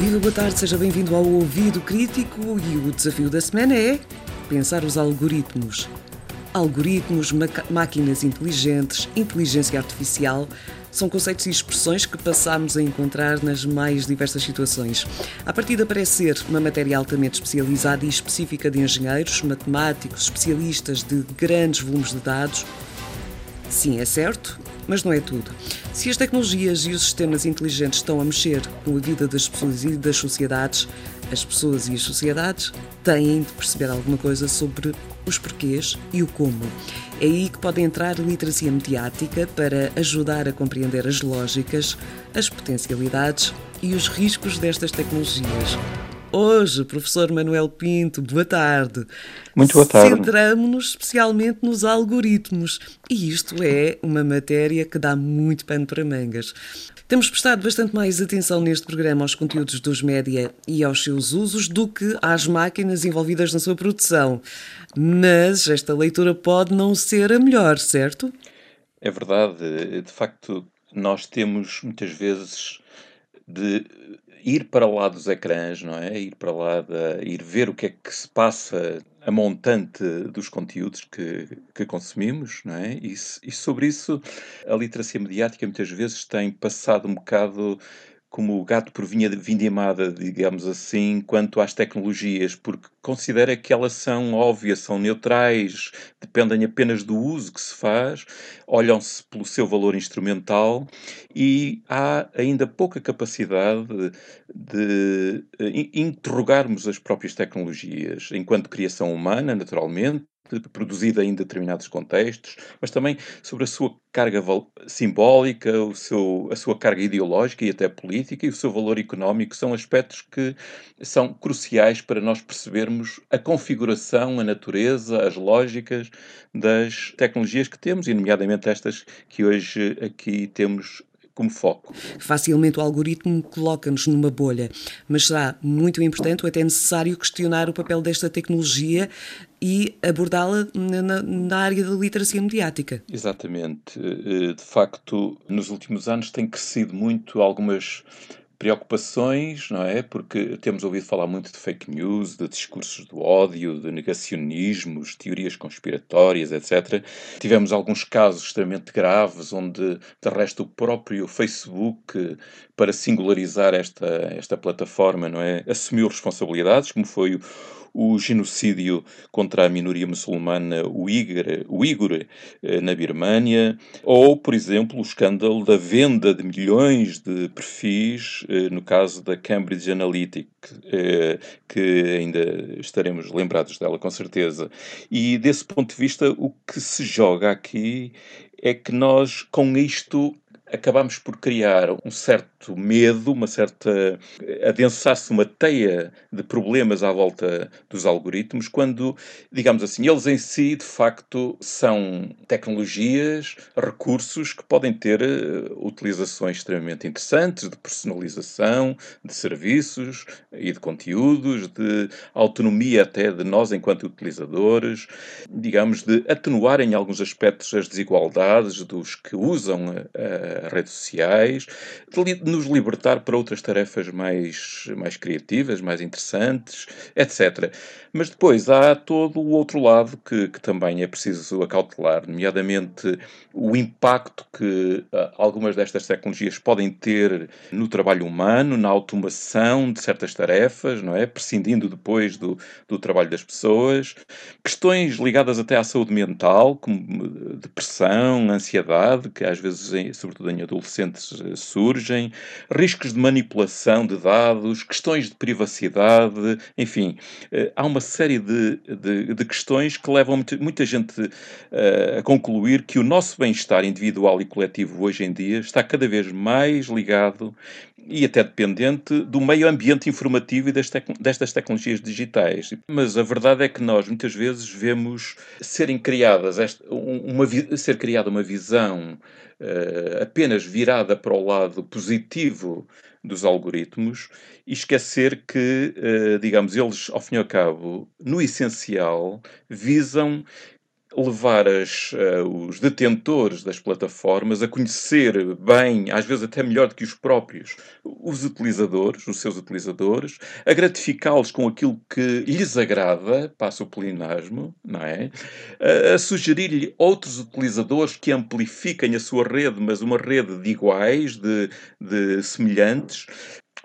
Viva, boa tarde, seja bem-vindo ao Ouvido Crítico e o desafio da semana é pensar os algoritmos. Algoritmos, máquinas inteligentes, inteligência artificial são conceitos e expressões que passamos a encontrar nas mais diversas situações. A partida parece ser uma matéria altamente especializada e específica de engenheiros, matemáticos, especialistas de grandes volumes de dados. Sim, é certo, mas não é tudo. Se as tecnologias e os sistemas inteligentes estão a mexer com a vida das pessoas e das sociedades, as pessoas e as sociedades têm de perceber alguma coisa sobre os porquês e o como. É aí que pode entrar a literacia mediática para ajudar a compreender as lógicas, as potencialidades e os riscos destas tecnologias. Hoje, professor Manuel Pinto, boa tarde. Muito boa tarde. Centramos-nos especialmente nos algoritmos e isto é uma matéria que dá muito pano para mangas. Temos prestado bastante mais atenção neste programa aos conteúdos dos média e aos seus usos do que às máquinas envolvidas na sua produção. Mas esta leitura pode não ser a melhor, certo? É verdade. De facto, nós temos muitas vezes de ir para lá dos ecrãs, não é? Ir para lá, de, ir ver o que é que se passa a montante dos conteúdos que, que consumimos, não é? E, e sobre isso a literacia mediática muitas vezes tem passado um bocado como o gato por vinha vindimada, digamos assim, quanto às tecnologias, porque considera que elas são óbvias, são neutrais, dependem apenas do uso que se faz, olham-se pelo seu valor instrumental e há ainda pouca capacidade de, eh, interrogarmos as próprias tecnologias enquanto criação humana, naturalmente, produzida em determinados contextos, mas também sobre a sua carga simbólica, o seu, a sua carga ideológica e até política e o seu valor económico. São aspectos que são cruciais para nós percebermos a configuração, a natureza, as lógicas das tecnologias que temos, e nomeadamente estas que hoje aqui temos como foco. Facilmente o algoritmo coloca-nos numa bolha, mas será muito importante ou até necessário questionar o papel desta tecnologia e abordá-la na, na, área da literacia mediática. Exatamente. Eh, de facto, nos últimos anos tem crescido muito algumas preocupações, não é? Porque temos ouvido falar muito de fake news, de discursos do ódio, de negacionismos, teorias conspiratórias, etc. Tivemos alguns casos extremamente graves onde, de resto, o próprio Facebook, para singularizar esta, esta plataforma, não é? Assumiu responsabilidades, como foi o o genocídio contra a minoria muçulmana uigur eh, na Birmânia, ou, por exemplo, o escândalo da venda de milhões de perfis, eh, no caso da Cambridge Analytica, eh, que ainda estaremos lembrados dela com certeza. E desse ponto de vista, o que se joga aqui é que nós, com isto, acabamos por criar um certo medo, uma certa. adensar-se uma teia de problemas à volta dos algoritmos, quando, digamos assim, eles em si, de facto, são tecnologias, recursos que podem ter uh, utilizações extremamente interessantes de personalização, de serviços e de conteúdos, de autonomia até de nós enquanto utilizadores, digamos, de atenuar em alguns aspectos as desigualdades dos que usam a redes sociais, de nos libertar para outras tarefas mais, mais criativas, mais interessantes, etc. Mas depois há todo o outro lado que, que também é preciso acautelar, nomeadamente o impacto que uh, algumas destas tecnologias podem ter no trabalho humano, na automação de certas tarefas, não é? Prescindindo depois do, do trabalho das pessoas. Questões ligadas até à saúde mental, como depressão, ansiedade, que às vezes, sobretudo em adolescentes, eh, surgem. Riscos de manipulação de dados, questões de privacidade, enfim, uh, há uma série de, de, de questões que levam muita, gente uh, a concluir que o nosso bem-estar individual e coletivo hoje em dia está cada vez mais ligado e até dependente do meio ambiente informativo e destas tecnologias digitais. Mas a verdade é que nós muitas vezes vemos serem criadas esta, uma, ser criada uma visão uh, apenas virada para o lado positivo dos algoritmos e esquecer que, uh, digamos, eles, ao fim e ao cabo, no essencial, visam levar as, uh, os detentores das plataformas a conhecer bem, às vezes até melhor do que os próprios, os utilizadores, os seus utilizadores, a gratificá-los com aquilo que lhes agrada, passa o plinasmo, não é? Uh, a sugerir-lhe outros utilizadores que amplifiquem a sua rede, mas uma rede de iguais, de, de semelhantes,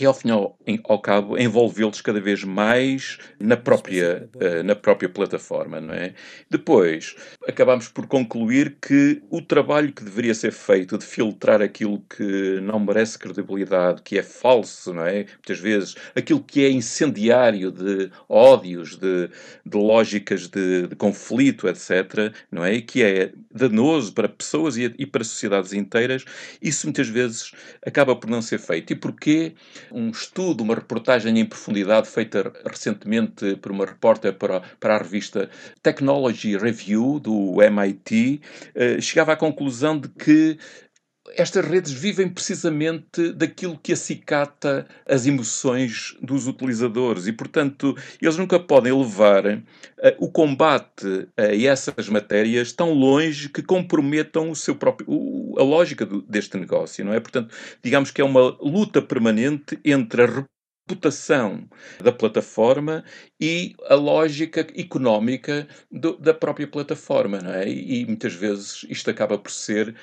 e ao final, ao cabo, envolvê-los cada vez mais na própria, uh, na própria plataforma, não é? Depois, acabamos por concluir que o trabalho que deveria ser feito de filtrar aquilo que não merece credibilidade, que é falso, não é? Muitas vezes, aquilo que é incendiário de ódios, de, de lógicas de, de, conflito, etc., não é? E que é danoso para pessoas e, e para sociedades inteiras, isso muitas vezes acaba por não ser feito. E porquê? Um estudo, uma reportagem em profundidade feita recentemente por uma repórter para, para a revista Technology Review do MIT, eh, chegava à conclusão de que estas redes vivem precisamente daquilo que acicata as emoções dos utilizadores e, portanto, eles nunca podem levar uh, o combate a essas matérias tão longe que comprometam o seu próprio, o, a lógica do, deste negócio, não é? Portanto, digamos que é uma luta permanente entre a reputação da plataforma e a lógica económica do, da própria plataforma, não é? E, e muitas vezes isto acaba por ser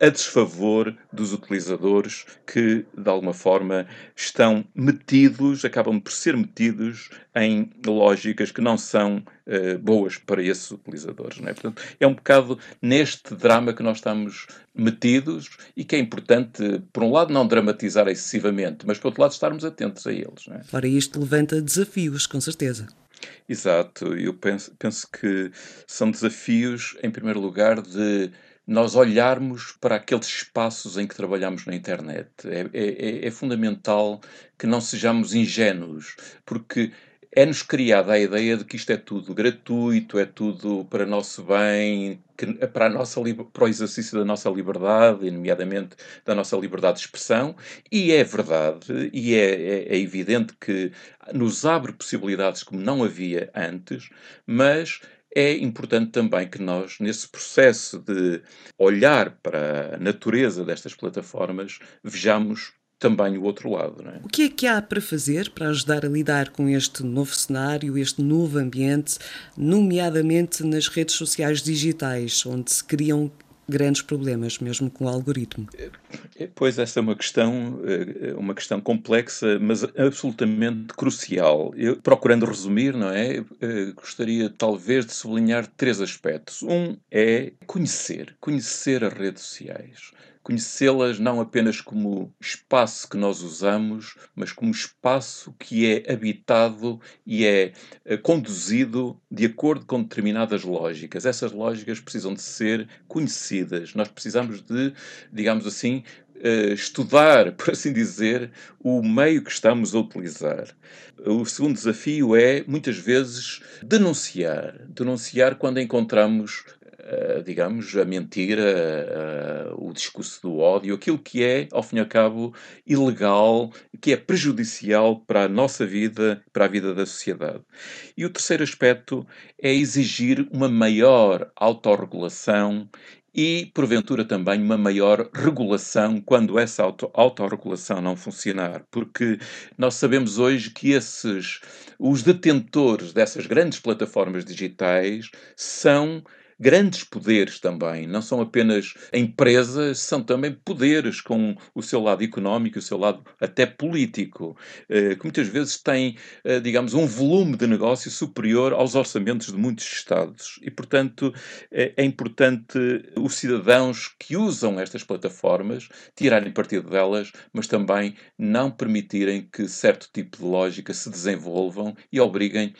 a desfavor dos utilizadores que, de alguma forma, estão metidos, acabam por ser metidos em lógicas que não são uh, boas para esses utilizadores. É? Portanto, é um bocado neste drama que nós estamos metidos e que é importante, por um lado, não dramatizar excessivamente, mas, por outro lado, estarmos atentos a eles. Não é? Ora, isto levanta desafios, com certeza. Exato, eu penso, penso que são desafios, em primeiro lugar, de nós olharmos para aqueles espaços em que trabalhamos na internet. É, é, é fundamental que não sejamos ingênuos, porque é-nos criada a ideia de que isto é tudo gratuito, é tudo para nosso bem, para, nossa, para o exercício da nossa liberdade, nomeadamente da nossa liberdade de expressão, e é verdade, e é, é, é evidente que nos abre possibilidades como não havia antes, mas é importante também que nós, nesse processo de olhar para a natureza destas plataformas, vejamos também o outro lado. É? O que é que há para fazer para ajudar a lidar com este novo cenário, este novo ambiente, nomeadamente nas redes sociais digitais, onde se criam grandes problemas, mesmo com o algoritmo. É, pois essa é uma questão, é, uma questão complexa, mas absolutamente crucial. Eu, procurando resumir, não é, é, gostaria talvez de sublinhar três aspectos. Um é conhecer, conhecer as redes sociais conhecê-las não apenas como espaço que nós usamos, mas como espaço que é habitado e é eh, conduzido de acordo com determinadas lógicas. Essas lógicas precisam de ser conhecidas. Nós precisamos de, digamos assim, eh, estudar, por assim dizer, o meio que estamos a utilizar. O segundo desafio é, muitas vezes, denunciar. Denunciar quando encontramos eh, digamos, a mentira, uh, o discurso do ódio, aquilo que é, ao fim e ao cabo, ilegal, que é prejudicial para a nossa vida, para a vida da sociedade. E o terceiro aspecto é exigir uma maior autorregulação e, porventura, também uma maior regulação quando essa auto autorregulação não funcionar. Porque nós sabemos hoje que esses, os detentores dessas grandes plataformas digitais são grandes poderes também, não são apenas empresas, são também poderes com o seu lado económico, o seu lado até político, eh, que muitas vezes têm, eh, digamos, um volume de negócio superior aos orçamentos de muitos Estados. E, portanto, é, é importante os cidadãos que usam estas plataformas tirarem partido delas, mas também não permitirem que certo tipo de lógica se desenvolvam e obriguem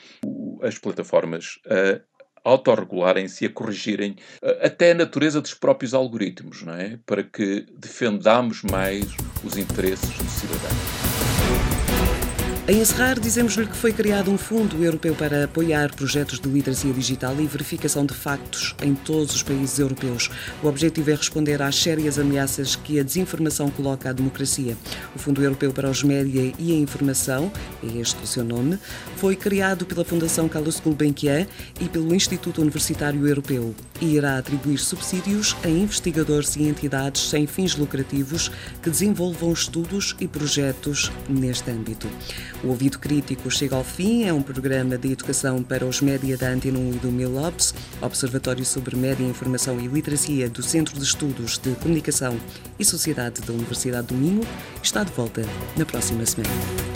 as plataformas a autorregularem-se e a corrigirem eh, até a natureza dos próprios algoritmos, não é? Para que defendamos mais os interesses do cidadão. A encerrar, dizemos-lhe que foi criado um fundo europeu para apoiar projetos de literacia digital e verificação de factos em todos os países europeus. O objetivo é responder às sérias ameaças que a desinformação coloca à democracia. O Fundo Europeu para os Média e a Informação, é este o seu nome, foi criado pela Fundação Carlos Gulbenkian e pelo Instituto Universitário Europeu e irá atribuir subsídios a investigadores e entidades sem fins lucrativos que desenvolvam estudos e projetos neste âmbito. O Ouvido Crítico chega ao fim, é um programa de educação para os média da Antena 1 e do MILOBS, Observatório sobre Média, Informação e Literacia do Centro de Estudos de Comunicação e Sociedade da Universidade do Minho, está de volta na próxima semana.